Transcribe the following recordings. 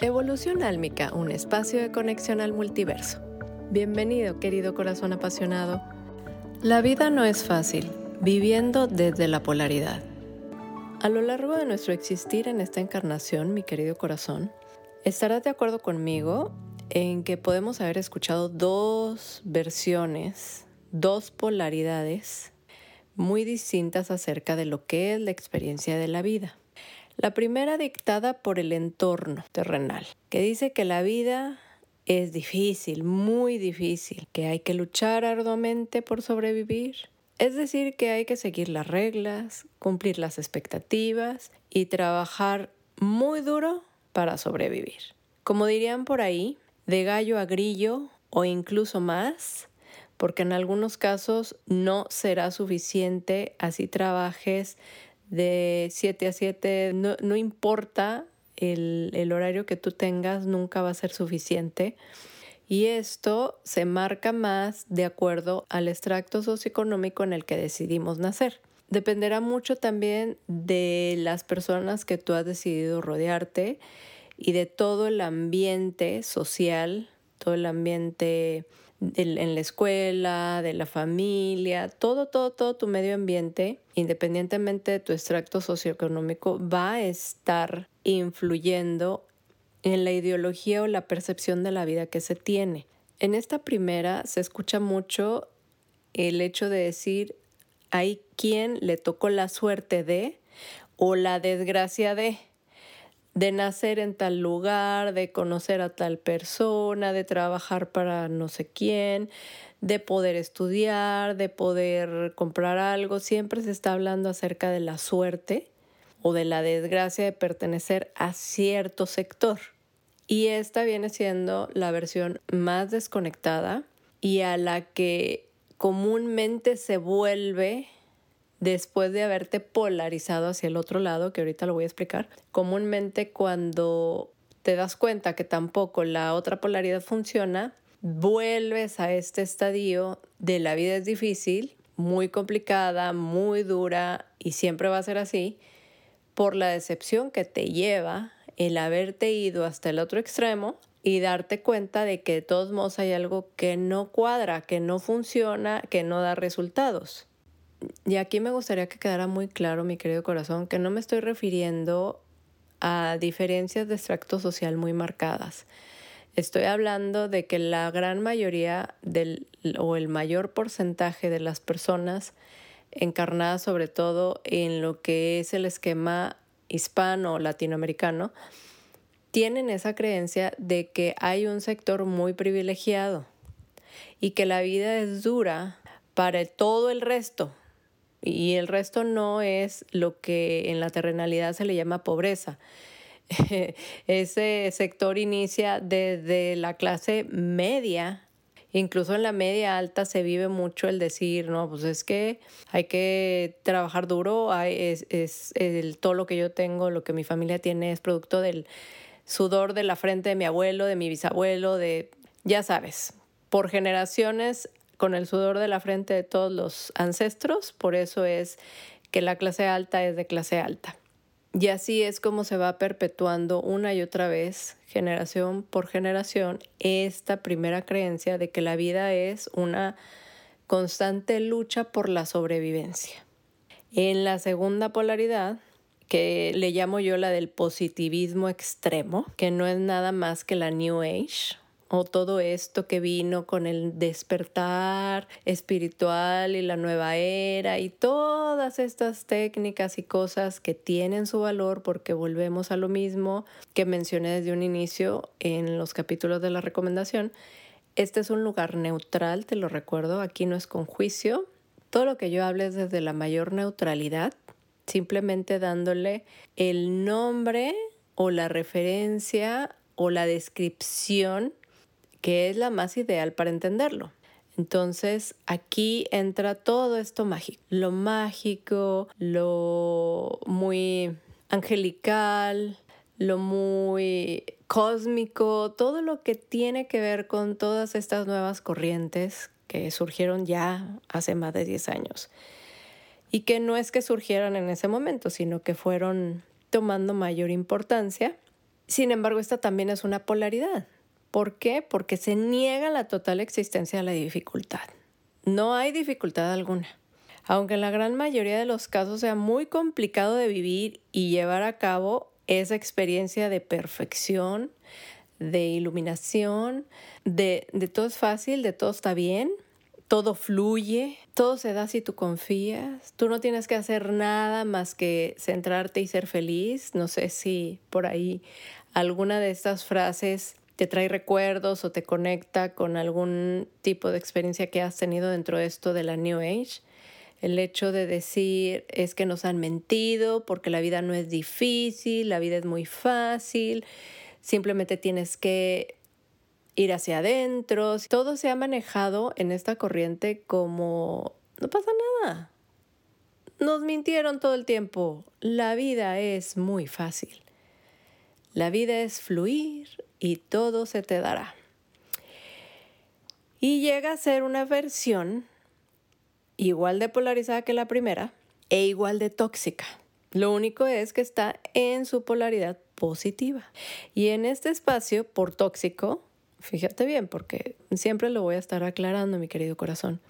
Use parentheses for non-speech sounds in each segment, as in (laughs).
Evolución Álmica, un espacio de conexión al multiverso. Bienvenido, querido corazón apasionado. La vida no es fácil, viviendo desde la polaridad. A lo largo de nuestro existir en esta encarnación, mi querido corazón, estarás de acuerdo conmigo en que podemos haber escuchado dos versiones, dos polaridades muy distintas acerca de lo que es la experiencia de la vida. La primera dictada por el entorno terrenal, que dice que la vida es difícil, muy difícil, que hay que luchar arduamente por sobrevivir. Es decir, que hay que seguir las reglas, cumplir las expectativas y trabajar muy duro para sobrevivir. Como dirían por ahí, de gallo a grillo o incluso más, porque en algunos casos no será suficiente así trabajes de 7 a 7, no, importa el, el horario que tú tengas, nunca va a ser suficiente. Y esto se marca más de acuerdo al extracto socioeconómico en el que decidimos nacer. Dependerá mucho también de las personas que tú has decidido rodearte y de todo el ambiente social, todo el ambiente en la escuela, de la familia, todo, todo, todo tu medio ambiente, independientemente de tu extracto socioeconómico, va a estar influyendo en la ideología o la percepción de la vida que se tiene. En esta primera se escucha mucho el hecho de decir hay quien le tocó la suerte de o la desgracia de de nacer en tal lugar, de conocer a tal persona, de trabajar para no sé quién, de poder estudiar, de poder comprar algo. Siempre se está hablando acerca de la suerte o de la desgracia de pertenecer a cierto sector. Y esta viene siendo la versión más desconectada y a la que comúnmente se vuelve después de haberte polarizado hacia el otro lado, que ahorita lo voy a explicar, comúnmente cuando te das cuenta que tampoco la otra polaridad funciona, vuelves a este estadio de la vida es difícil, muy complicada, muy dura y siempre va a ser así, por la decepción que te lleva el haberte ido hasta el otro extremo y darte cuenta de que de todos modos hay algo que no cuadra, que no funciona, que no da resultados. Y aquí me gustaría que quedara muy claro, mi querido corazón, que no me estoy refiriendo a diferencias de extracto social muy marcadas. Estoy hablando de que la gran mayoría del, o el mayor porcentaje de las personas encarnadas sobre todo en lo que es el esquema hispano o latinoamericano, tienen esa creencia de que hay un sector muy privilegiado y que la vida es dura para todo el resto, y el resto no es lo que en la terrenalidad se le llama pobreza. (laughs) Ese sector inicia desde la clase media Incluso en la media alta se vive mucho el decir, no, pues es que hay que trabajar duro, es, es el, todo lo que yo tengo, lo que mi familia tiene es producto del sudor de la frente de mi abuelo, de mi bisabuelo, de, ya sabes, por generaciones con el sudor de la frente de todos los ancestros, por eso es que la clase alta es de clase alta. Y así es como se va perpetuando una y otra vez, generación por generación, esta primera creencia de que la vida es una constante lucha por la sobrevivencia. En la segunda polaridad, que le llamo yo la del positivismo extremo, que no es nada más que la New Age, o todo esto que vino con el despertar espiritual y la nueva era y todas estas técnicas y cosas que tienen su valor porque volvemos a lo mismo que mencioné desde un inicio en los capítulos de la recomendación. Este es un lugar neutral, te lo recuerdo, aquí no es con juicio. Todo lo que yo hable es desde la mayor neutralidad, simplemente dándole el nombre o la referencia o la descripción que es la más ideal para entenderlo. Entonces aquí entra todo esto mágico, lo mágico, lo muy angelical, lo muy cósmico, todo lo que tiene que ver con todas estas nuevas corrientes que surgieron ya hace más de 10 años. Y que no es que surgieran en ese momento, sino que fueron tomando mayor importancia Sin embargo, esta también es una polaridad. ¿Por qué? Porque se niega la total existencia de la dificultad. No hay dificultad alguna. Aunque en la gran mayoría de los casos sea muy complicado de vivir y llevar a cabo esa experiencia de perfección, de iluminación, de, de todo es fácil, de todo está bien, todo fluye, todo se da si tú confías, tú no tienes que hacer nada más que centrarte y ser feliz. No sé si por ahí alguna de estas frases te trae recuerdos o te conecta con algún tipo de experiencia que has tenido dentro de esto de la New Age. El hecho de decir es que nos han mentido porque la vida no es difícil, la vida es muy fácil, simplemente tienes que ir hacia adentro. Todo se ha manejado en esta corriente como no pasa nada. Nos mintieron todo el tiempo. La vida es muy fácil. La vida es fluir y todo se te dará. Y llega a ser una versión igual de polarizada que la primera e igual de tóxica. Lo único es que está en su polaridad positiva. Y en este espacio, por tóxico, fíjate bien, porque siempre lo voy a estar aclarando, mi querido corazón,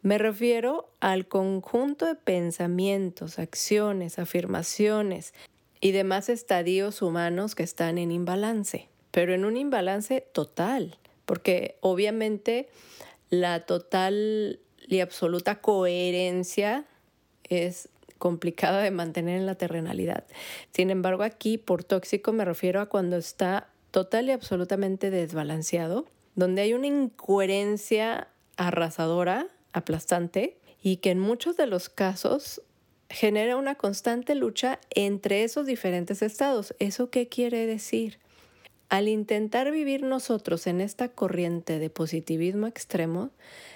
me refiero al conjunto de pensamientos, acciones, afirmaciones y demás estadios humanos que están en imbalance, pero en un imbalance total, porque obviamente la total y absoluta coherencia es complicada de mantener en la terrenalidad. Sin embargo, aquí por tóxico me refiero a cuando está total y absolutamente desbalanceado, donde hay una incoherencia arrasadora, aplastante, y que en muchos de los casos genera una constante lucha entre esos diferentes estados. ¿Eso qué quiere decir? Al intentar vivir nosotros en esta corriente de positivismo extremo,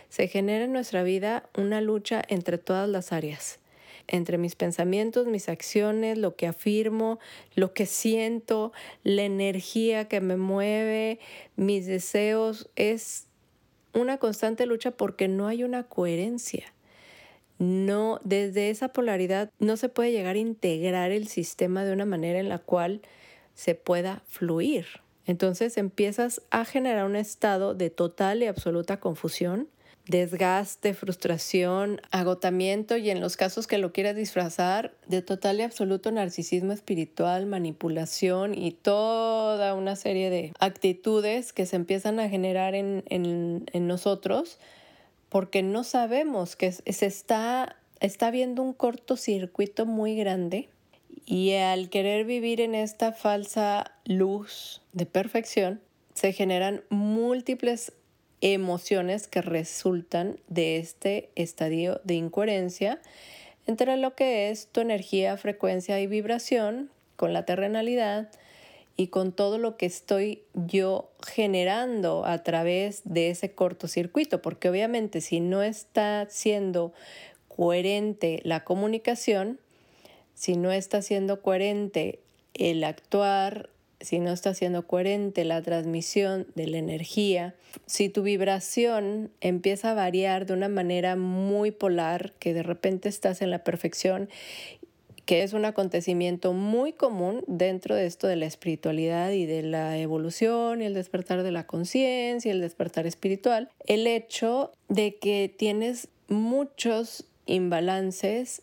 se genera en nuestra vida una lucha entre todas las áreas, entre mis pensamientos, mis acciones, lo que afirmo, lo que siento, la energía que me mueve, mis deseos. Es una constante lucha porque no hay una coherencia. No, desde esa polaridad no se puede llegar a integrar el sistema de una manera en la cual se pueda fluir. Entonces empiezas a generar un estado de total y absoluta confusión, desgaste, frustración, agotamiento y en los casos que lo quieras disfrazar, de total y absoluto narcisismo espiritual, manipulación y toda una serie de actitudes que se empiezan a generar en, en nosotros porque no sabemos que se está, está viendo un cortocircuito muy grande y al querer vivir en esta falsa luz de perfección, se generan múltiples emociones que resultan de este estadio de incoherencia entre lo que es tu energía, frecuencia y vibración con la terrenalidad y con todo lo que estoy yo generando a través de ese cortocircuito, porque obviamente si no está siendo coherente la comunicación, si no está siendo coherente el actuar, si no está siendo coherente la transmisión de la energía, si tu vibración empieza a variar de una manera muy polar, que de repente estás en la perfección, que es un acontecimiento muy común dentro de esto de la espiritualidad y de la evolución y el despertar de la conciencia y el despertar espiritual, el hecho de que tienes muchos imbalances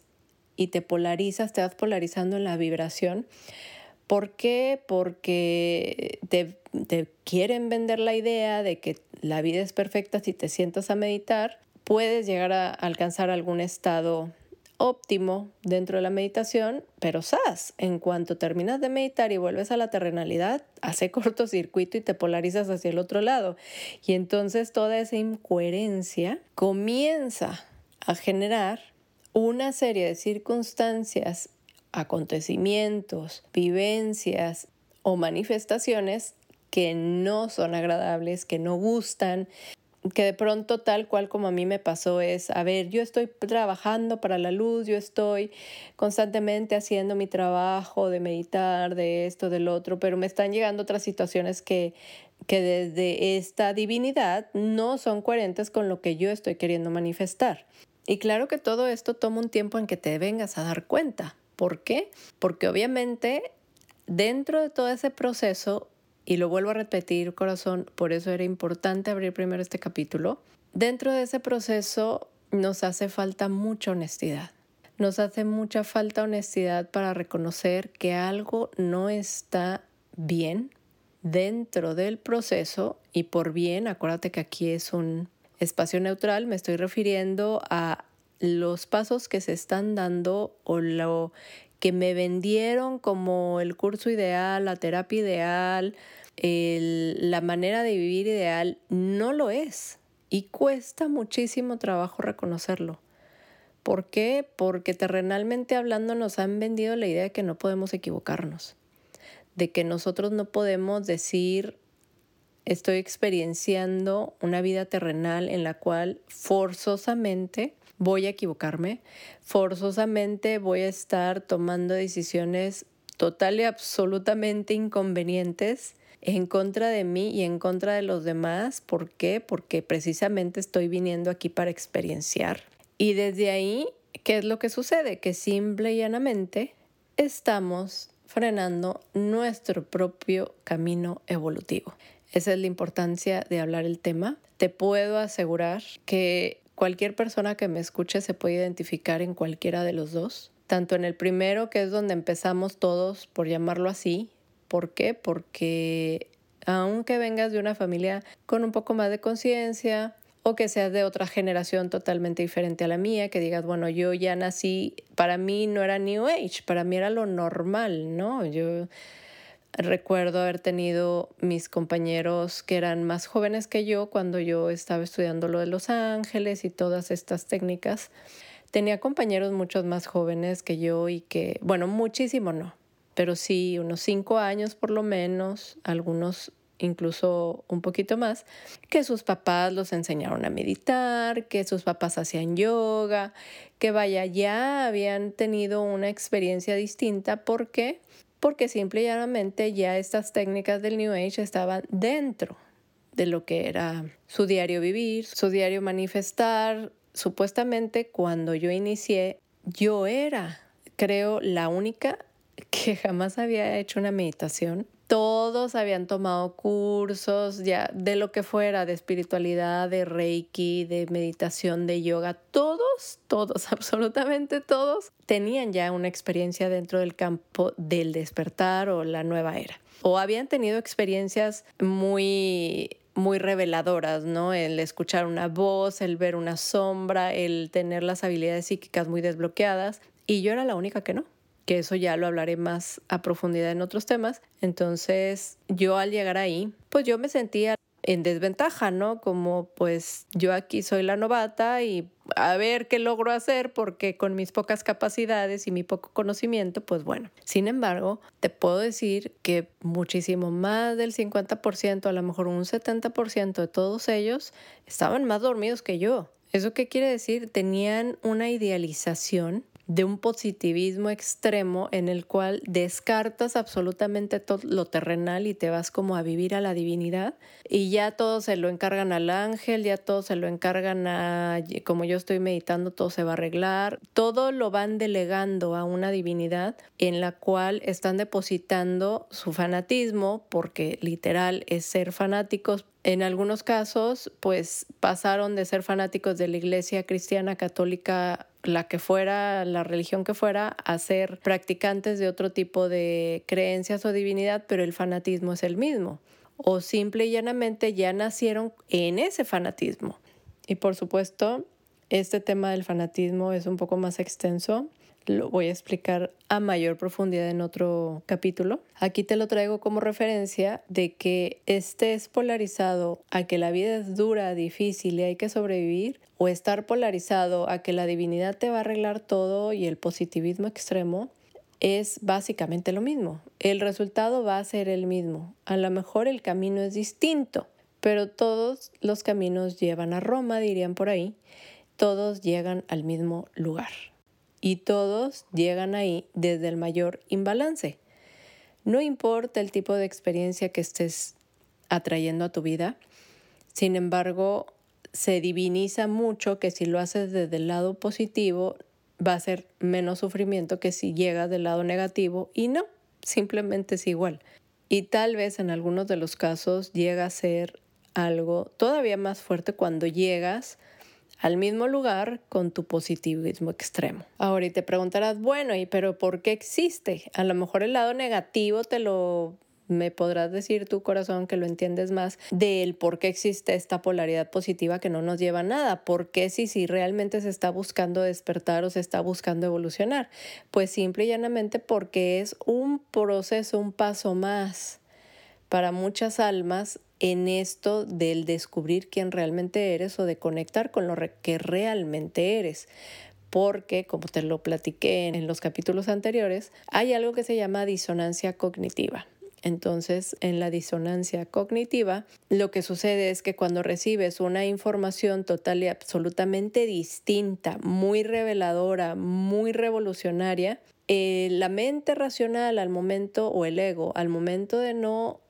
y te polarizas, te vas polarizando en la vibración. ¿Por qué? Porque te, te, quieren vender la idea de que la vida es perfecta si te sientas a meditar. Puedes llegar a alcanzar algún estado óptimo dentro de la meditación, pero sas, en cuanto terminas de meditar y vuelves a la terrenalidad, hace (laughs) cortocircuito y te polarizas hacia el otro lado. Y entonces toda esa incoherencia comienza a generar una serie de circunstancias, acontecimientos, vivencias o manifestaciones que no son agradables, que no gustan, que de pronto tal cual como a mí me pasó es, a ver, yo estoy trabajando para la luz, yo estoy constantemente haciendo mi trabajo de meditar, de esto, del otro, pero me están llegando otras situaciones que, que desde esta divinidad no son coherentes con lo que yo estoy queriendo manifestar. Y claro que todo esto toma un tiempo en que te vengas a dar cuenta. ¿Por qué? Porque obviamente dentro de todo ese proceso, y lo vuelvo a repetir, corazón, por eso era importante abrir primero este capítulo, dentro de ese proceso nos hace falta mucha honestidad. Nos hace mucha falta honestidad para reconocer que algo no está bien dentro del proceso y por bien, acuérdate que aquí es un espacio neutral, me estoy refiriendo a los pasos que se están dando o lo que me vendieron como el curso ideal, la terapia ideal, la manera de vivir ideal, no lo es. Y cuesta muchísimo trabajo reconocerlo. ¿Por qué? Porque terrenalmente hablando nos han vendido la idea de que no podemos equivocarnos, de que nosotros no podemos decir estoy experienciando una vida terrenal en la cual forzosamente voy a equivocarme, forzosamente voy a estar tomando decisiones total y absolutamente inconvenientes en contra de mí y en contra de los demás. ¿Por qué? Porque precisamente estoy viniendo aquí para experienciar y desde ahí, ¿qué es lo que sucede? Que simple y llanamente estamos frenando nuestro propio camino evolutivo. Esa es la importancia de hablar el tema. Te puedo asegurar que cualquier persona que me escuche se puede identificar en cualquiera de los dos. Tanto en el primero, que es donde empezamos todos, por llamarlo así. ¿Por qué? Porque aunque vengas de una familia con un poco más de conciencia, o que seas de otra generación totalmente diferente a la mía, que digas, bueno, yo ya nací, para mí no era New Age, para mí era lo normal, ¿no? Yo recuerdo haber tenido mis compañeros que eran más jóvenes que yo cuando yo estaba estudiando lo de Los Ángeles y todas estas técnicas. Tenía compañeros muchos más jóvenes que yo y que, bueno, muchísimo no, pero sí unos cinco años por lo menos, algunos incluso un poquito más, que sus papás los enseñaron a meditar, que sus papás hacían yoga, que vaya, ya habían tenido una experiencia distinta. ¿Por qué? Porque simple y llanamente ya estas técnicas del New Age estaban dentro de lo que era su diario vivir, su diario manifestar. Supuestamente cuando yo inicié, yo era, creo, la única que jamás había hecho una meditación todos habían tomado cursos ya de lo que fuera, de espiritualidad, de reiki, de meditación, de yoga, todos, todos, (laughs) absolutamente todos tenían ya una experiencia dentro del campo del despertar o la nueva era. O habían tenido experiencias muy muy reveladoras, ¿no? El escuchar una voz, el ver una sombra, el tener las habilidades psíquicas muy desbloqueadas. Y yo era la única que no que eso ya lo hablaré más a profundidad en otros temas. Entonces, yo al llegar ahí, pues yo me sentía en desventaja, ¿no? Como pues yo aquí soy la novata y a ver qué logro hacer porque con mis pocas capacidades y mi poco conocimiento, pues bueno. Sin embargo, te puedo decir que muchísimo más del 50%, a lo mejor un 70% de todos ellos estaban más dormidos que yo. ¿Eso qué quiere decir? Tenían una idealización de un positivismo extremo en el cual descartas absolutamente todo lo terrenal y te vas como a vivir a la divinidad. Y ya todo se lo encargan al ángel, ya todo se lo encargan a, como yo estoy meditando, todo se va a arreglar, todo lo van delegando a una divinidad en la cual están depositando su fanatismo, porque literal es ser fanáticos. En algunos casos, pues pasaron de ser fanáticos de la iglesia cristiana católica la que fuera, la religión que fuera, a ser practicantes de otro tipo de creencias o divinidad, pero el fanatismo es el mismo. O simple y llanamente ya nacieron en ese fanatismo. Y por supuesto, este tema del fanatismo es un poco más extenso lo voy a explicar a mayor profundidad en otro capítulo. Aquí te lo traigo como referencia de que estés polarizado a que la vida es dura, difícil y hay que sobrevivir, o estar polarizado a que la divinidad te va a arreglar todo y el positivismo extremo, es básicamente lo mismo. El resultado va a ser el mismo. A lo mejor el camino es distinto, pero todos los caminos llevan a Roma, dirían por ahí. Todos llegan al mismo lugar y todos llegan ahí desde el mayor imbalance. No importa el tipo de experiencia que estés atrayendo a tu vida, sin embargo, se diviniza mucho que si lo haces desde el lado positivo va a ser menos sufrimiento que si llegas del lado negativo y no, simplemente es igual. Y tal vez en algunos de los casos llega a ser algo todavía más fuerte cuando llegas al mismo lugar con tu positivismo extremo. Ahora, y te preguntarás, bueno, ¿y pero por qué existe? A lo mejor el lado negativo te lo me podrás decir tu corazón que lo entiendes más del por qué existe esta polaridad positiva que no nos lleva a nada. ¿Por qué si, si realmente se está buscando despertar o se está buscando evolucionar? Pues simple y llanamente porque es un proceso, un paso más para muchas almas en esto del descubrir quién realmente eres o de conectar con lo que realmente eres. Porque, como te lo platiqué en los capítulos anteriores, hay algo que se llama disonancia cognitiva. Entonces, en la disonancia cognitiva, lo que sucede es que cuando recibes una información total y absolutamente distinta, muy reveladora, muy revolucionaria, eh, la mente racional al momento, o el ego, al momento de no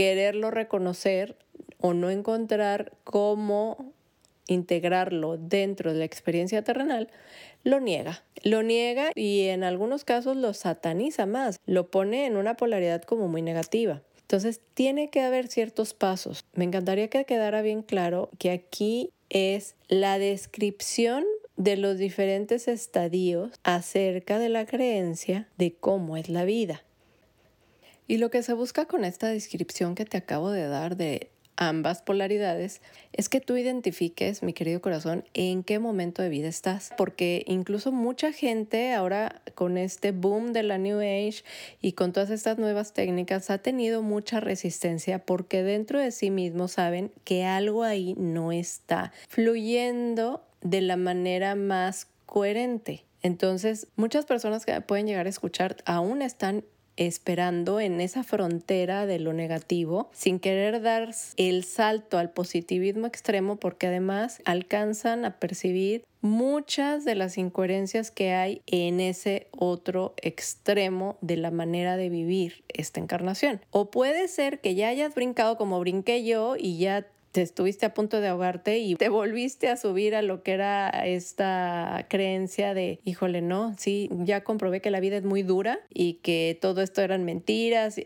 quererlo reconocer o no encontrar cómo integrarlo dentro de la experiencia terrenal, lo niega. Lo niega y en algunos casos lo sataniza más, lo pone en una polaridad como muy negativa. Entonces tiene que haber ciertos pasos. Me encantaría que quedara bien claro que aquí es la descripción de los diferentes estadios acerca de la creencia de cómo es la vida. Y lo que se busca con esta descripción que te acabo de dar de ambas polaridades es que tú identifiques, mi querido corazón, en qué momento de vida estás. Porque incluso mucha gente ahora con este boom de la New Age y con todas estas nuevas técnicas ha tenido mucha resistencia porque dentro de sí mismo saben que algo ahí no está fluyendo de la manera más coherente. Entonces, muchas personas que pueden llegar a escuchar aún están esperando en esa frontera de lo negativo sin querer dar el salto al positivismo extremo porque además alcanzan a percibir muchas de las incoherencias que hay en ese otro extremo de la manera de vivir esta encarnación. O puede ser que ya hayas brincado como brinqué yo y ya te estuviste a punto de ahogarte y te volviste a subir a lo que era esta creencia de, híjole, no, sí, ya comprobé que la vida es muy dura y que todo esto eran mentiras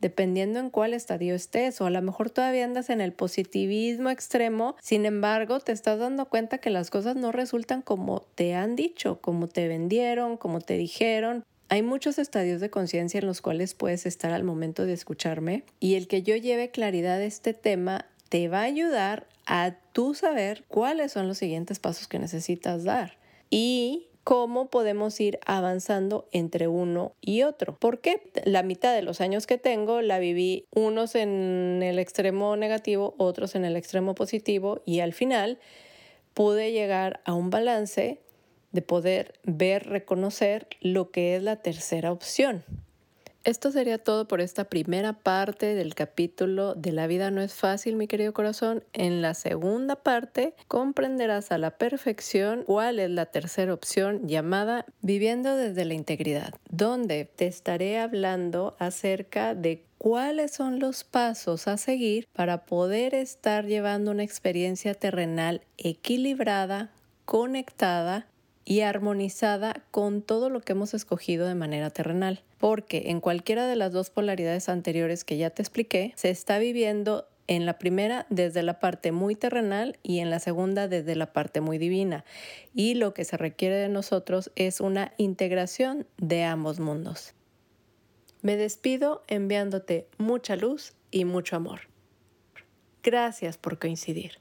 dependiendo en cuál estadio estés, o a lo mejor todavía andas en el positivismo extremo, sin embargo te estás dando cuenta que las cosas no resultan como te han dicho, como te vendieron, como te dijeron. Hay muchos estadios de conciencia en los cuales puedes estar al momento de escucharme y el que yo lleve claridad a este tema te va a ayudar a tú saber cuáles son los siguientes pasos que necesitas dar y cómo podemos ir avanzando entre uno y otro. Porque la mitad de los años que tengo la viví unos en el extremo negativo, otros en el extremo positivo y al final pude llegar a un balance de poder ver, reconocer lo que es la tercera opción. Esto sería todo por esta primera parte del capítulo de La vida no es fácil, mi querido corazón. En la segunda parte comprenderás a la perfección cuál es la tercera opción llamada Viviendo desde la integridad, donde te estaré hablando acerca de cuáles son los pasos a seguir para poder estar llevando una experiencia terrenal equilibrada, conectada y armonizada con todo lo que hemos escogido de manera terrenal. Porque en cualquiera de las dos polaridades anteriores que ya te expliqué, se está viviendo en la primera desde la parte muy terrenal y en la segunda desde la parte muy divina. Y lo que se requiere de nosotros es una integración de ambos mundos. Me despido enviándote mucha luz y mucho amor. Gracias por coincidir.